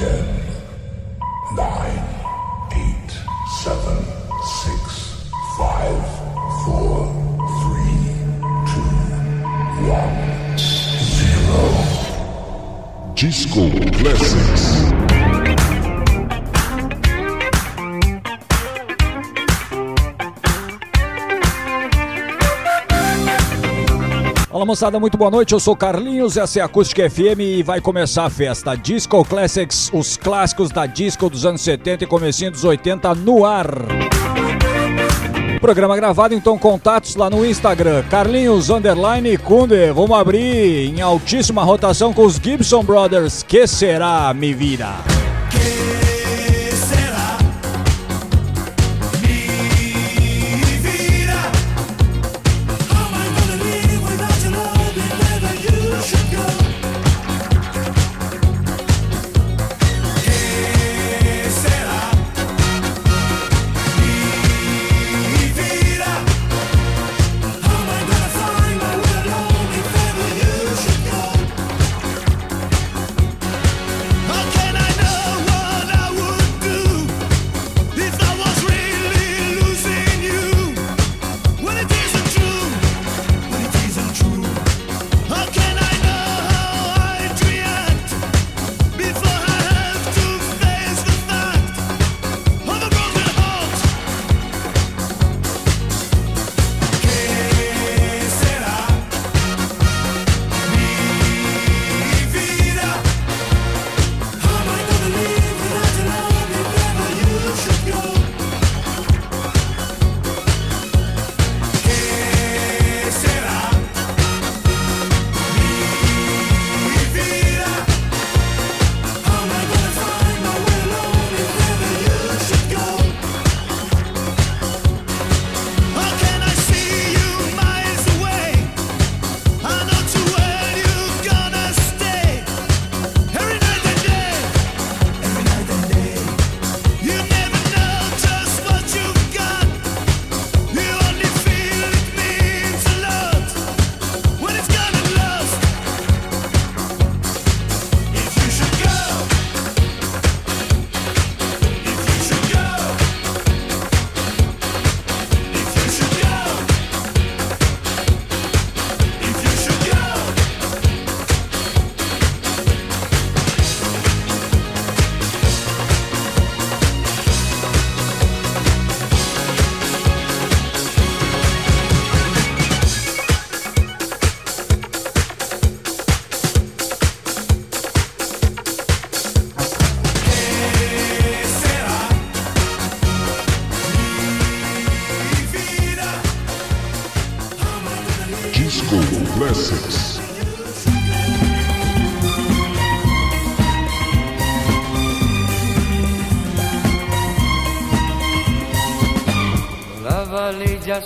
Ten, nine, eight, seven, six, five, four, three, two, one, zero. Disco Classics. Moçada, muito boa noite. Eu sou Carlinhos, essa é a Acústica FM e vai começar a festa Disco Classics, os clássicos da disco dos anos 70 e comecinho dos 80 no ar. Programa gravado, então contatos lá no Instagram, Carlinhos Underline Kunde. Vamos abrir em altíssima rotação com os Gibson Brothers. Que será, mi vida?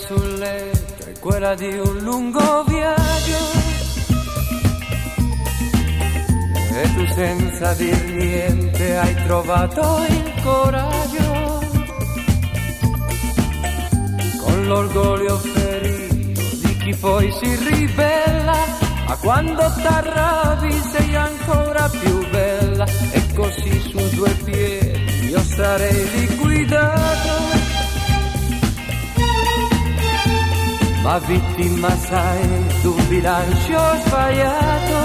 Sul letto è quella di un lungo viaggio. E tu senza dir niente hai trovato il coraggio. Con l'orgoglio ferito di chi poi si ribella ma quando t'arrabbi sei ancora più bella. E così su due piedi io sarei liquidato ma vittima sai d'un bilancio sbagliato.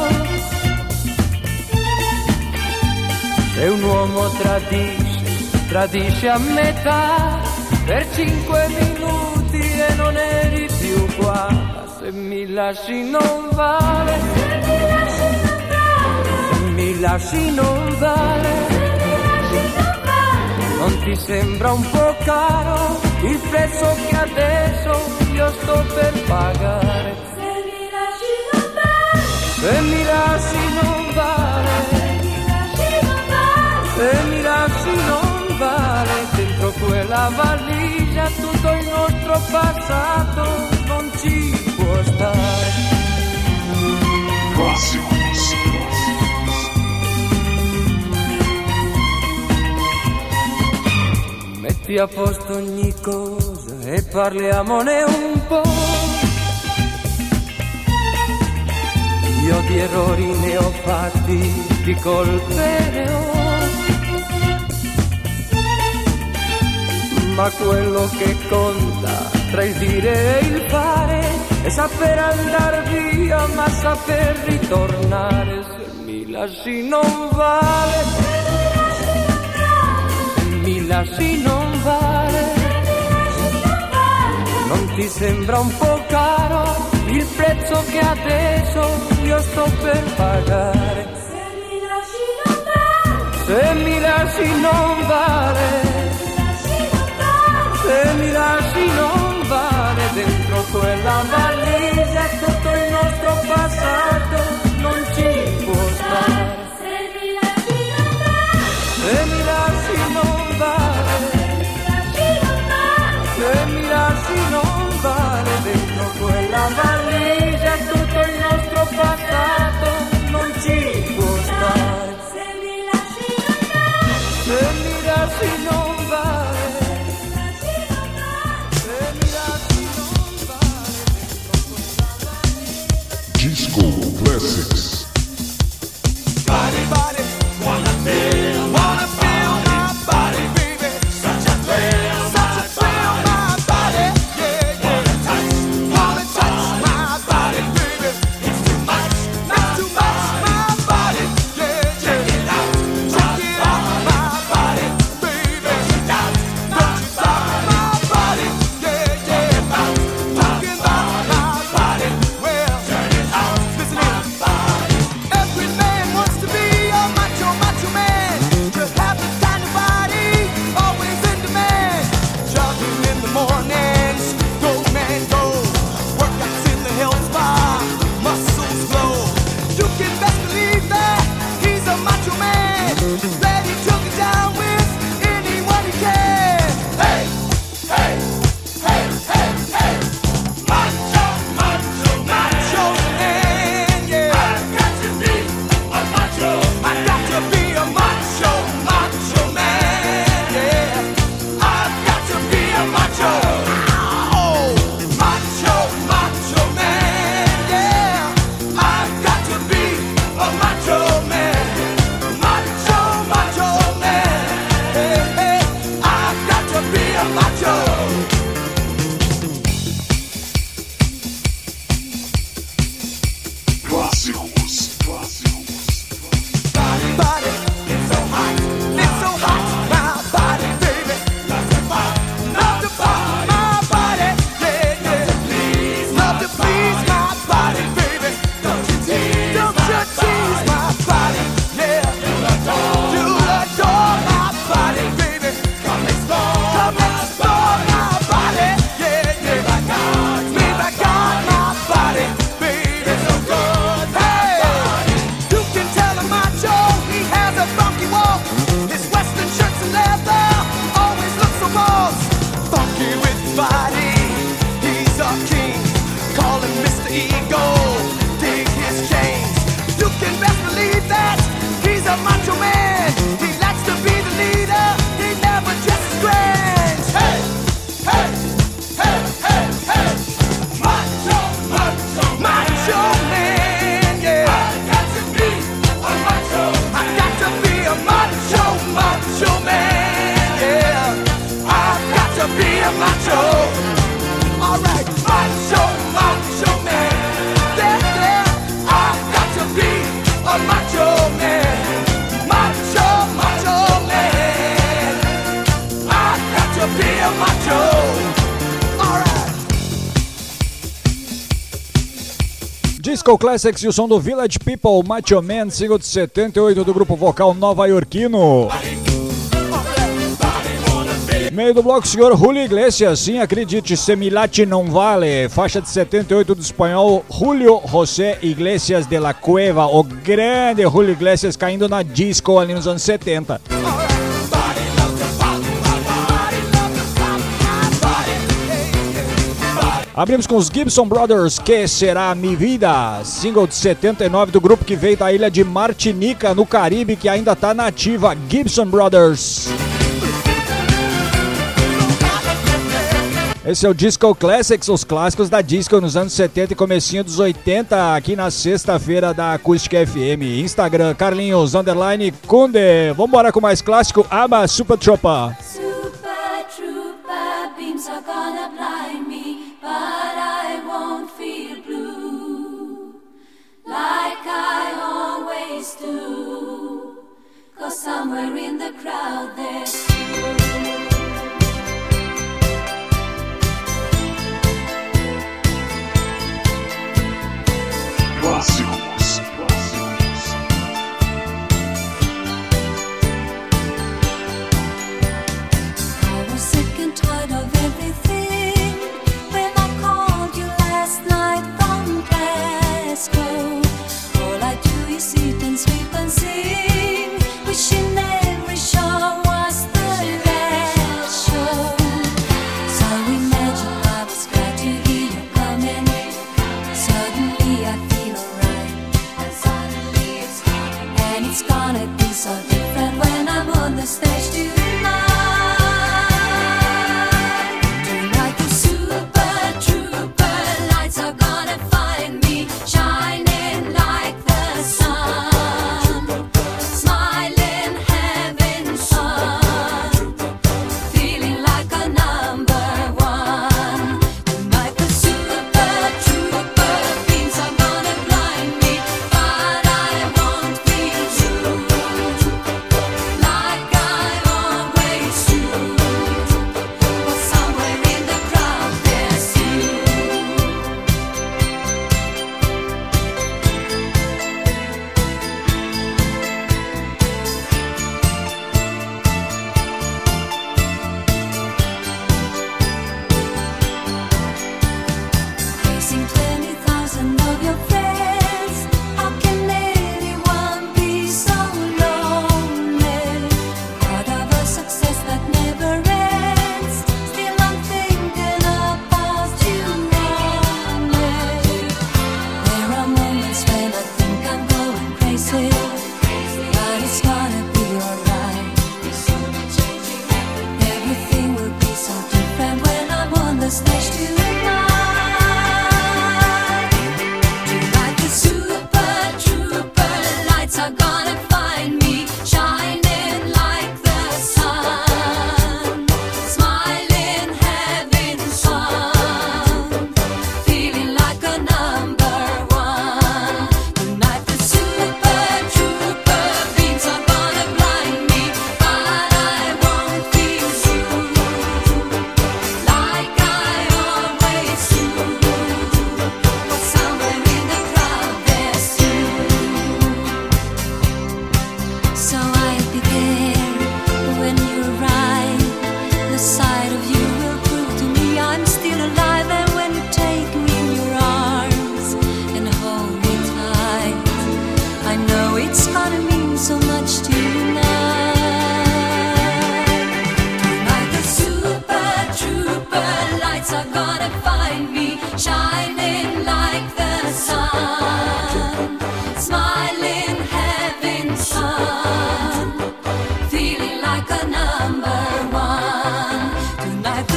Se un uomo tradisce, tradisce a metà. Per cinque minuti e non eri più qua. Se mi lasci non vale, se mi lasci non vale, non ti sembra un po' caro il prezzo che adesso io sto per pagare. Se mi lasci non vale, se mi lasci non vale, se mi lasci non vale, dentro quella valigia tutto il nostro passato non ci può stare. Metti a posto ogni cosa e parliamone un po'. Io di errori ne ho fatti, di colpe ne ho. Ma quello che conta tra il dire e il fare è saper andare via, ma saper ritornare se mi lasci non vale. Se mi lasci non vale. Non ti sembra un po' caro il prezzo che adesso io sto per pagare Se mi lasci non vale, se mi lasci non vale. Se mi lasci non vale. Dentro quella valigia tutto il nostro passato non ci può stare. Quella valigia tutto il nostro passato non ci può stare. Se mi lasci vale, Se mi lasci non Disco Classics e o som do Village People, Macho Man, single de 78 do grupo vocal nova iorquino. Meio do bloco, senhor Julio Iglesias, sim, acredite, Semilate não vale. Faixa de 78 do espanhol Julio José Iglesias de la Cueva, o grande Julio Iglesias caindo na disco ali nos anos 70. Abrimos com os Gibson Brothers, Que Será Mi Vida, single de 79 do grupo que veio da ilha de Martinica, no Caribe, que ainda tá nativa, Gibson Brothers. Esse é o Disco Classics, os clássicos da disco nos anos 70 e comecinho dos 80, aqui na sexta-feira da Acústica FM. Instagram, Carlinhos, underline, Kunde. Vambora com mais clássico, Aba Super Tropa. Super Trooper. always somewhere in the crowd there's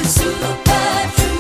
Super. superbad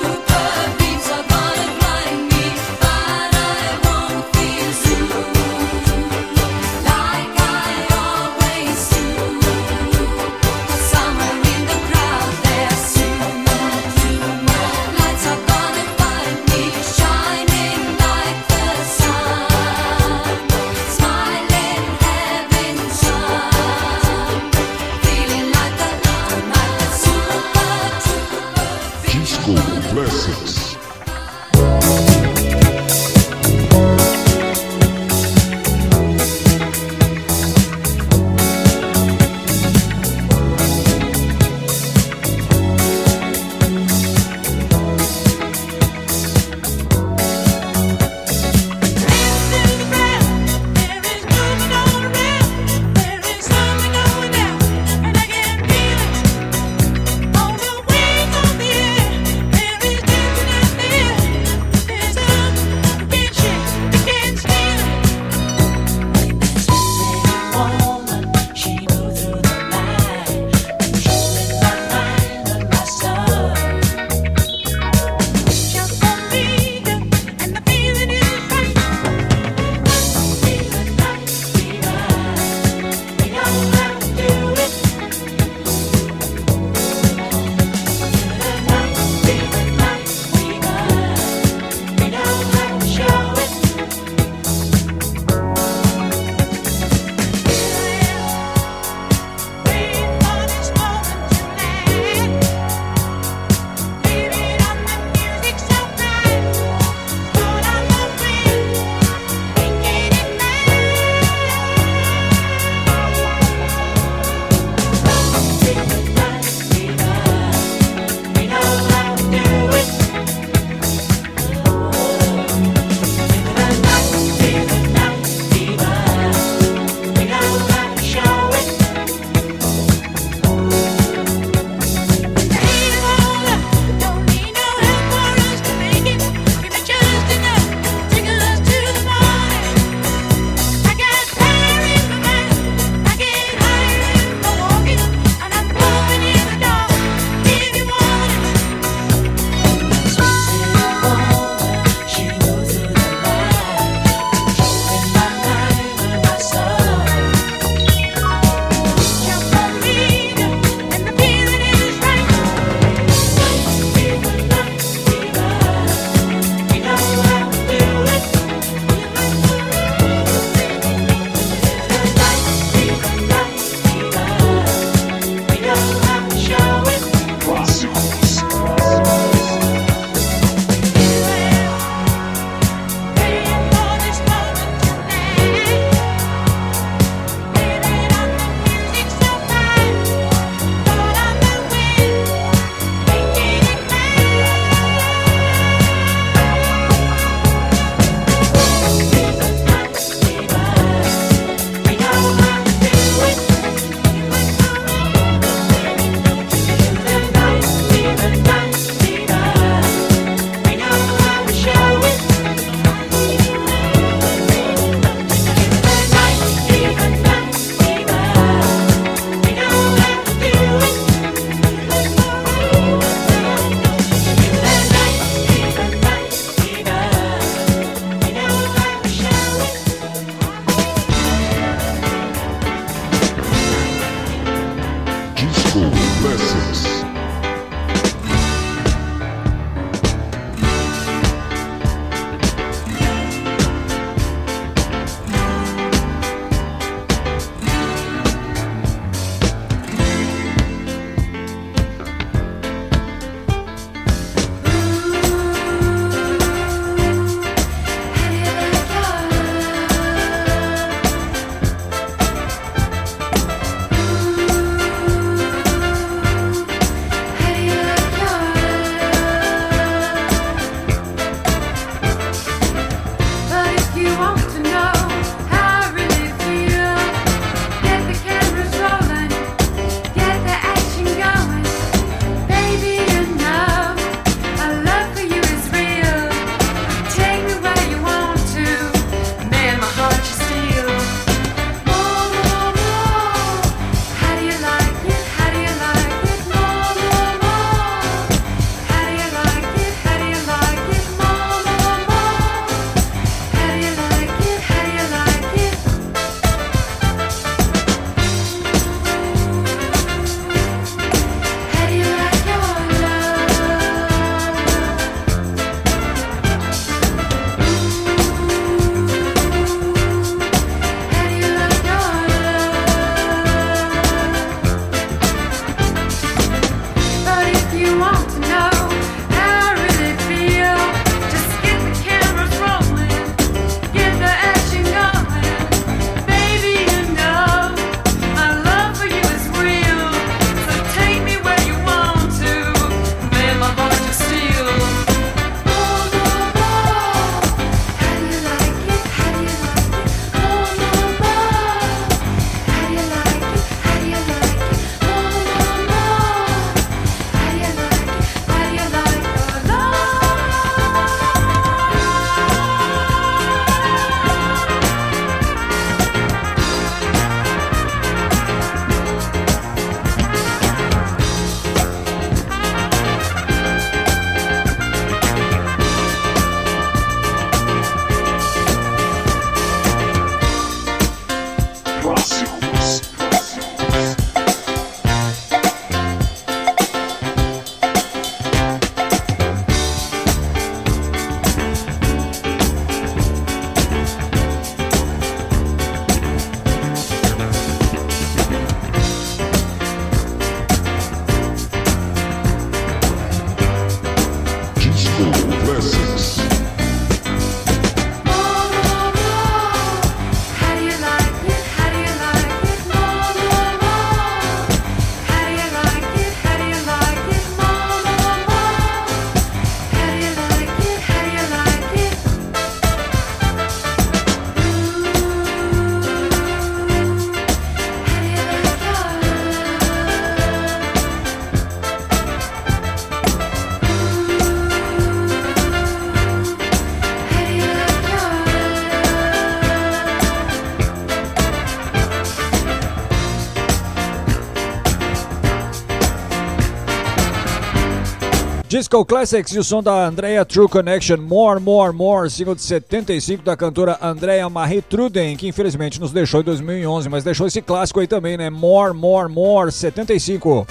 Disco Classics e o som da Andrea True Connection, More, More, More, single de 75 da cantora Andrea Marie Truden, que infelizmente nos deixou em 2011, mas deixou esse clássico aí também, né? More, More, More, 75.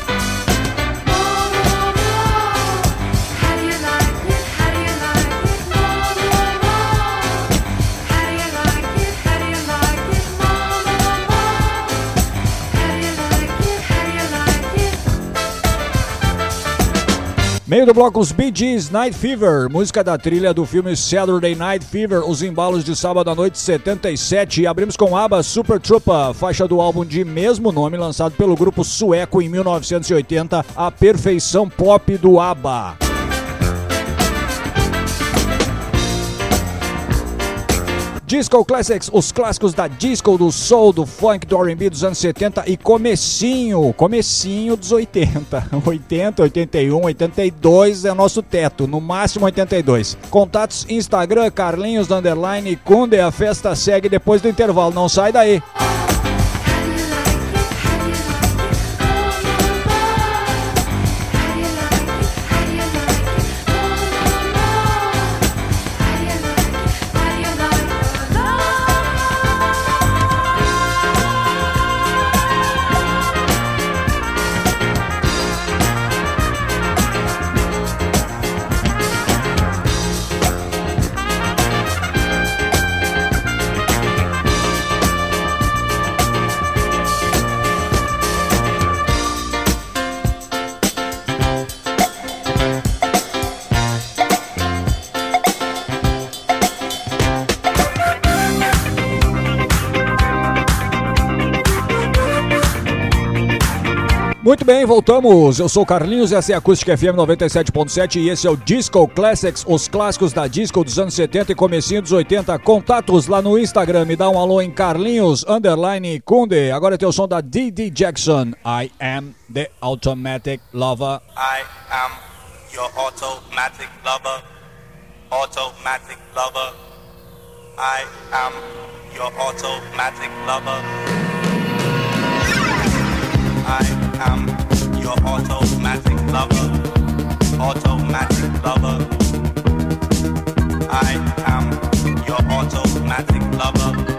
Meio do bloco, os Bee Gees, Night Fever, música da trilha do filme Saturday Night Fever, os embalos de sábado à noite 77. E abrimos com ABBA Super Trooper, faixa do álbum de mesmo nome, lançado pelo grupo sueco em 1980, a perfeição pop do ABBA. Disco Classics, os clássicos da disco, do soul, do funk, do R&B dos anos 70 e comecinho, comecinho dos 80. 80, 81, 82 é nosso teto, no máximo 82. Contatos Instagram, Carlinhos, underline, Kunde, a festa segue depois do intervalo, não sai daí. Bem, voltamos. Eu sou Carlinhos, essa é a Acústica FM 97.7 e esse é o Disco Classics, os clássicos da disco dos anos 70 e comecinho dos 80. Contatos lá no Instagram, me dá um alô em Carlinhos, underline Kunde. Agora tem o som da Didi Jackson. I am the automatic lover. I am your automatic lover. Automatic lover. I am your automatic lover. I am your automatic lover. Automatic lover. I am your automatic lover.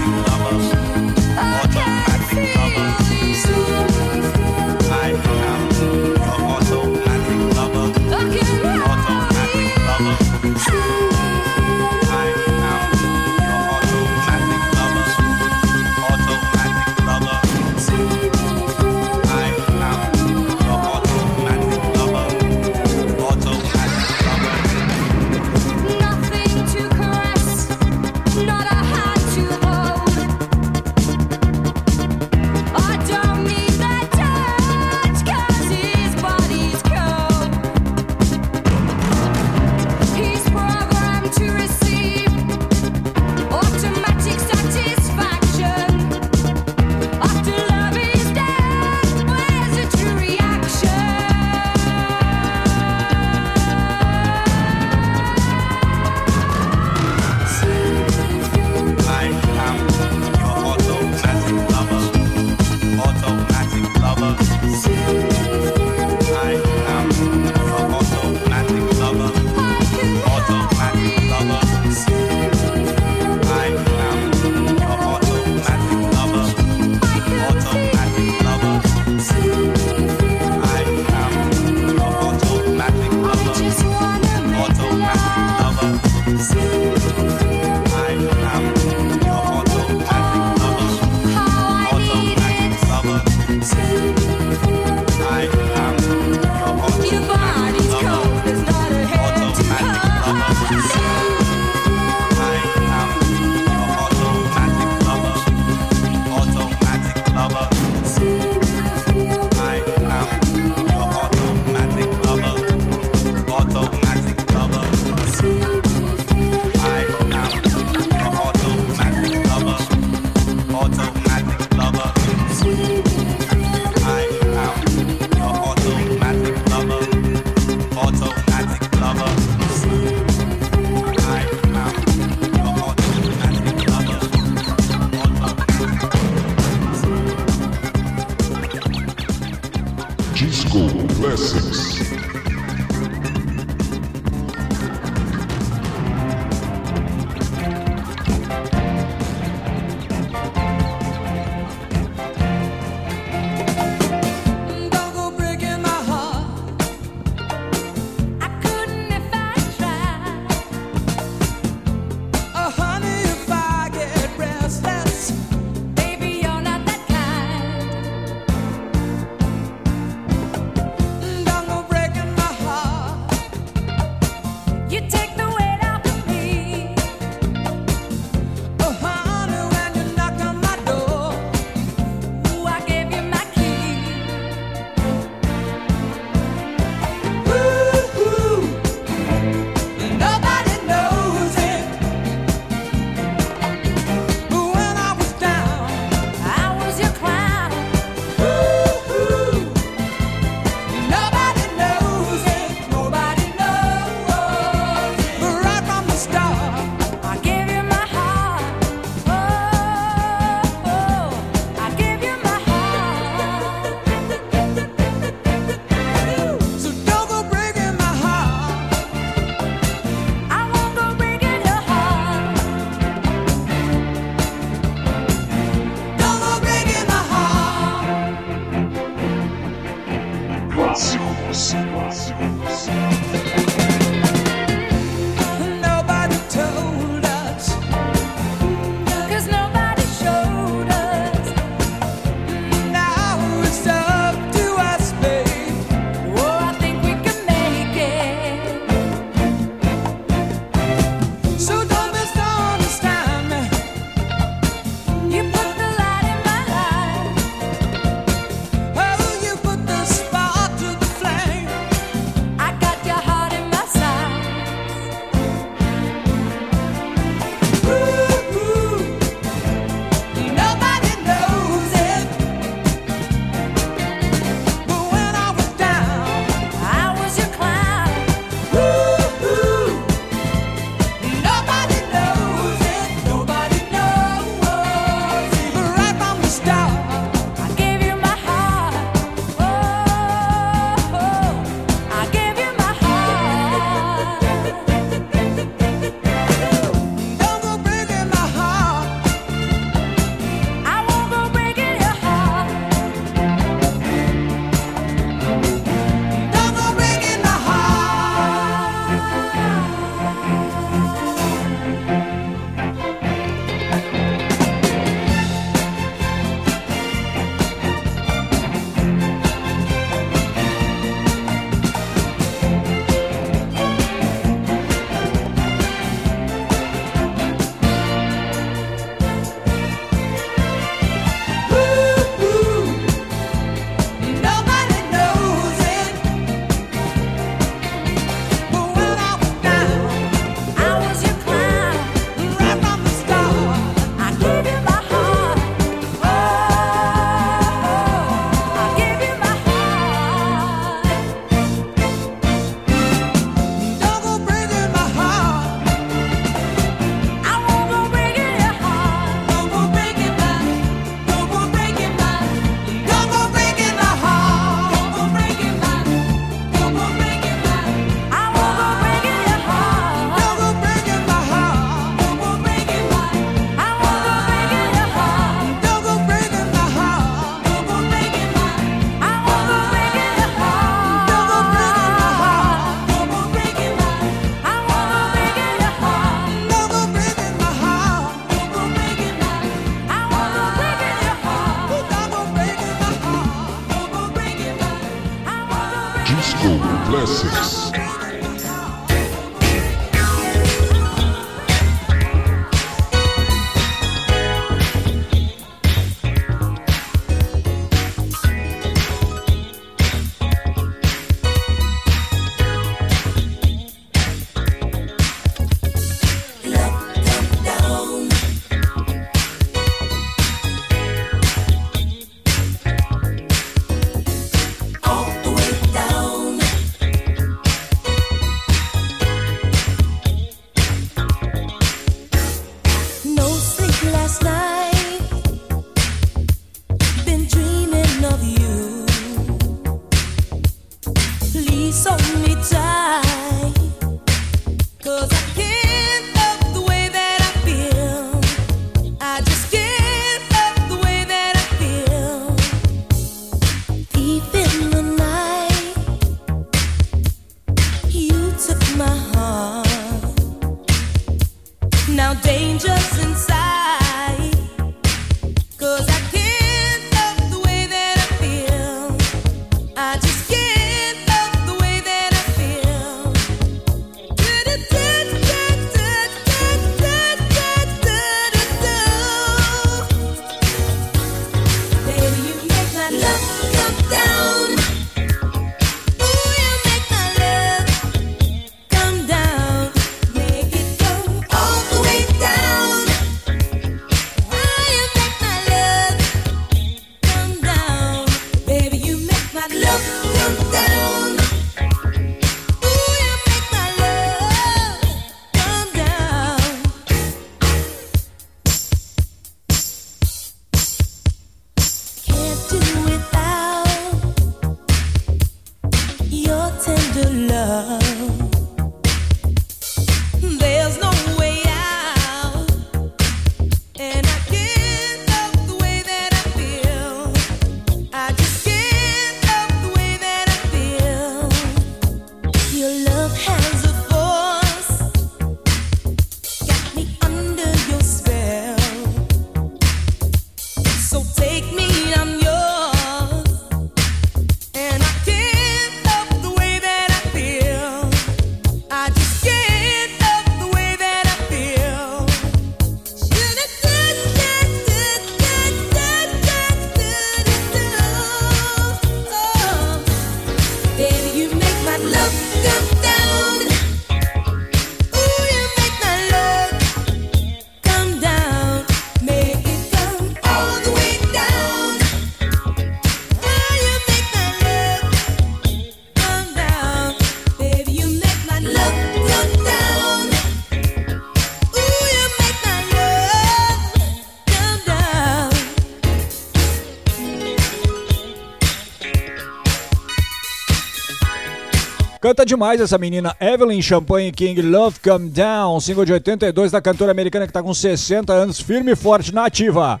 Canta demais essa menina Evelyn Champagne King, Love Come Down, single de 82 da cantora americana que tá com 60 anos, firme e forte na ativa.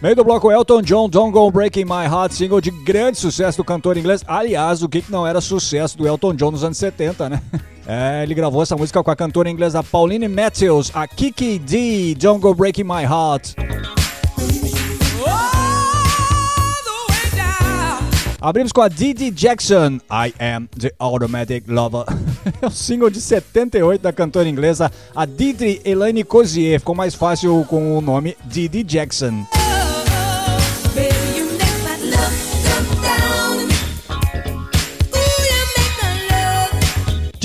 Meio do bloco Elton John, Don't Go Breaking My Heart, single de grande sucesso do cantor inglês. Aliás, o que não era sucesso do Elton John nos anos 70, né? É, ele gravou essa música com a cantora inglesa Pauline Matthews, a Kiki D, Don't Go Breaking My Heart. Abrimos com a Didi Jackson, I Am the Automatic Lover. É o single de 78 da cantora inglesa, a Didi Elaine Cozier. Ficou mais fácil com o nome Didi Jackson.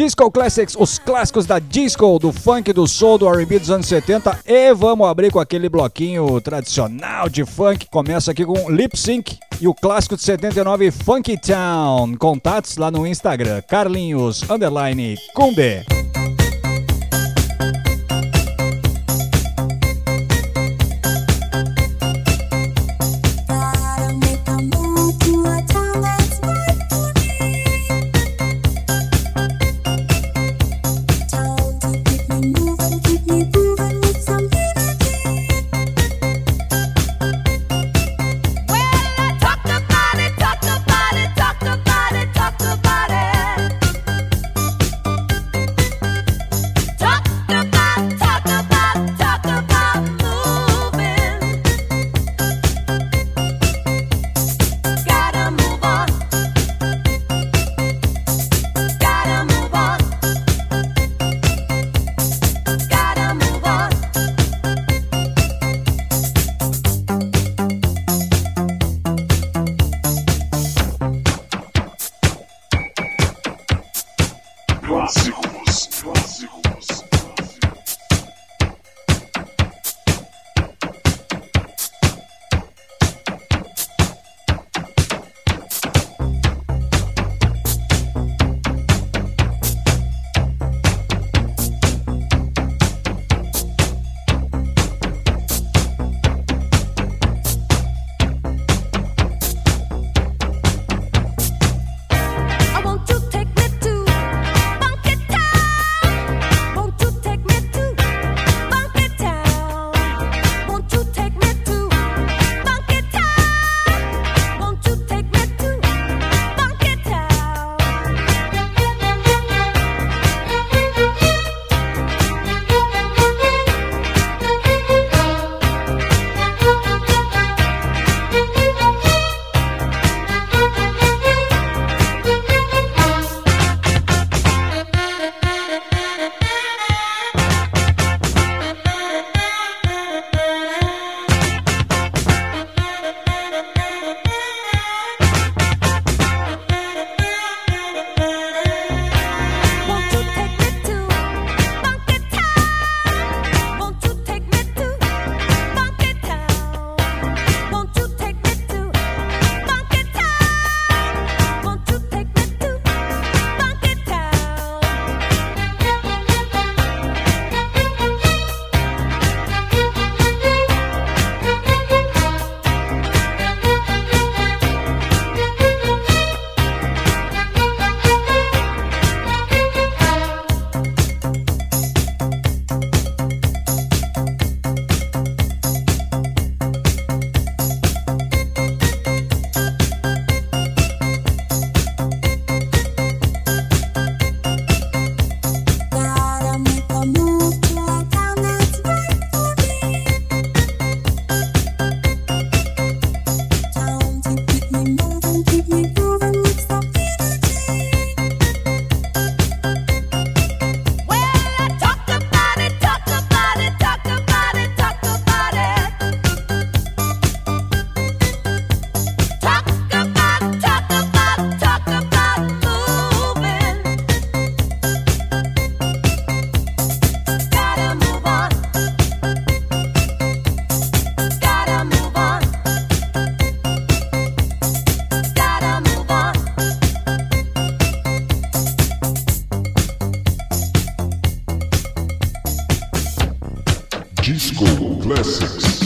Disco Classics, os clássicos da disco, do funk, do soul, do R&B dos anos 70. E vamos abrir com aquele bloquinho tradicional de funk. Começa aqui com Lip Sync e o clássico de 79, Funky Town. Contatos lá no Instagram, Carlinhos, underline, Cumbe. G-School Classics.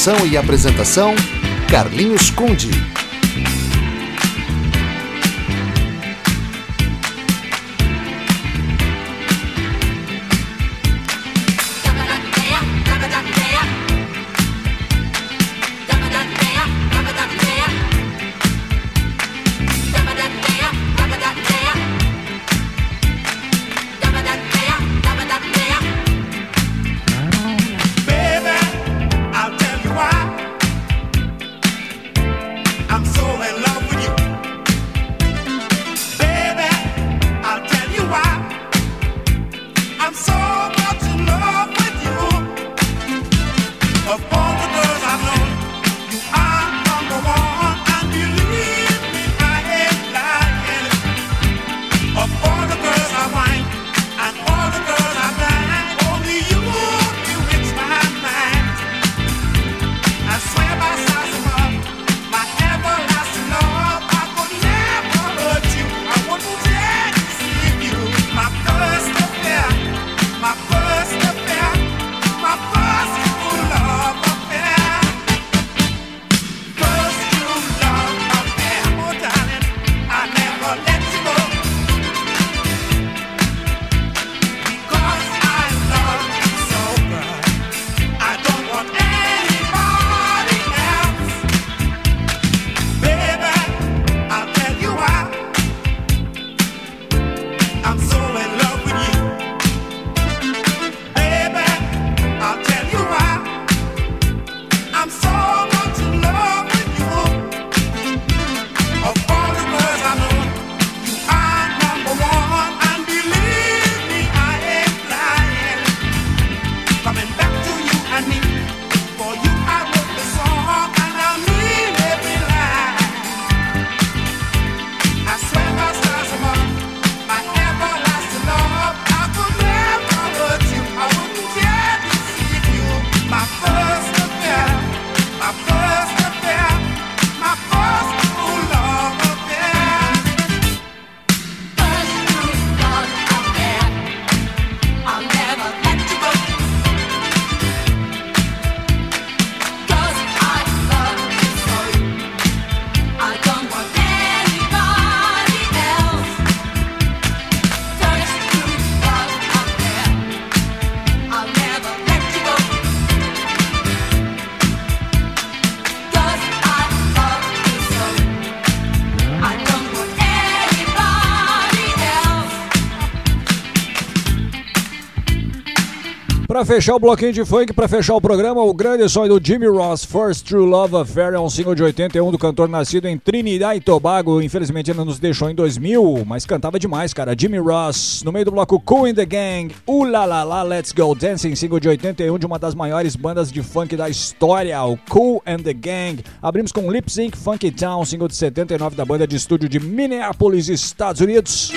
Produção e apresentação: Carlinhos Conde. Pra fechar o bloquinho de funk, pra fechar o programa, o grande sonho do Jimmy Ross, First True Love Affair, é um single de 81 do cantor nascido em Trinidad e Tobago. Infelizmente ainda nos deixou em 2000, mas cantava demais, cara. Jimmy Ross, no meio do bloco Cool in the Gang, Uh La La La Let's Go Dancing, single de 81 de uma das maiores bandas de funk da história, o Cool and the Gang. Abrimos com Lip Sync Funky Town, single de 79 da banda de estúdio de Minneapolis, Estados Unidos.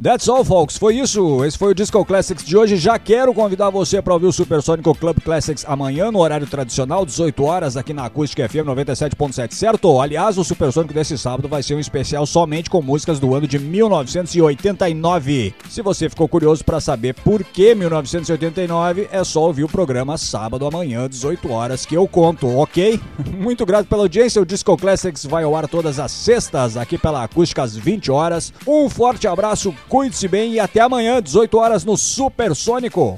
That's all, folks. Foi isso. Esse foi o Disco Classics de hoje. Já quero convidar você para ouvir o Supersônico Club Classics amanhã, no horário tradicional, 18 horas, aqui na Acústica FM 97.7, certo? Aliás, o Supersônico desse sábado vai ser um especial somente com músicas do ano de 1989. Se você ficou curioso para saber por que 1989, é só ouvir o programa sábado amanhã, 18 horas, que eu conto, ok? Muito grato pela audiência. O Disco Classics vai ao ar todas as sextas, aqui pela Acústica às 20 horas. Um forte abraço, cuide-se bem e até amanhã, 18 horas, no Supersônico.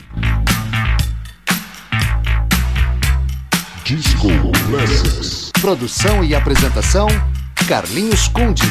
Disco Classics. Produção e apresentação: Carlinhos Conde.